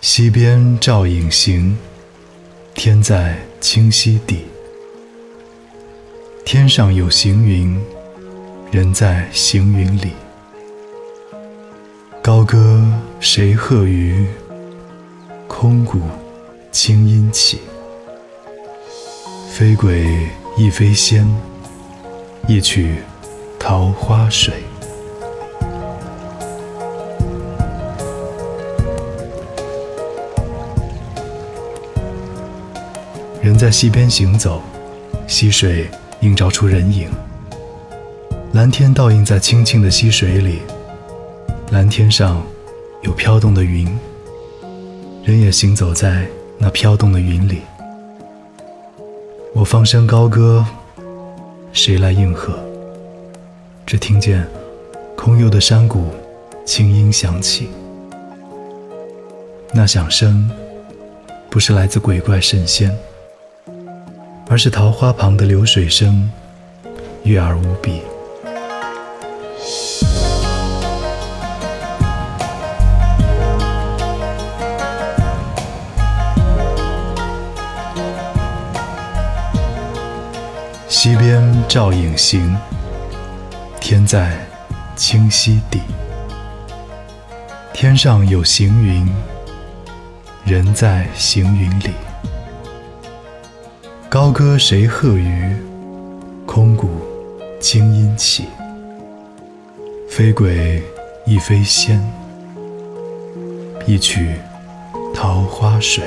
溪边照影行，天在清溪底。天上有行云，人在行云里。高歌谁贺余？空谷清音起。非鬼亦非仙，一曲桃花水。人在溪边行走，溪水映照出人影。蓝天倒映在清清的溪水里，蓝天上有飘动的云，人也行走在那飘动的云里。我放声高歌，谁来应和？只听见空幽的山谷轻音响起，那响声不是来自鬼怪神仙。而是桃花旁的流水声，悦耳无比。溪边照影行，天在清溪底。天上有行云，人在行云里。高歌谁贺余？空谷清音起。非鬼亦非仙，一曲桃花水。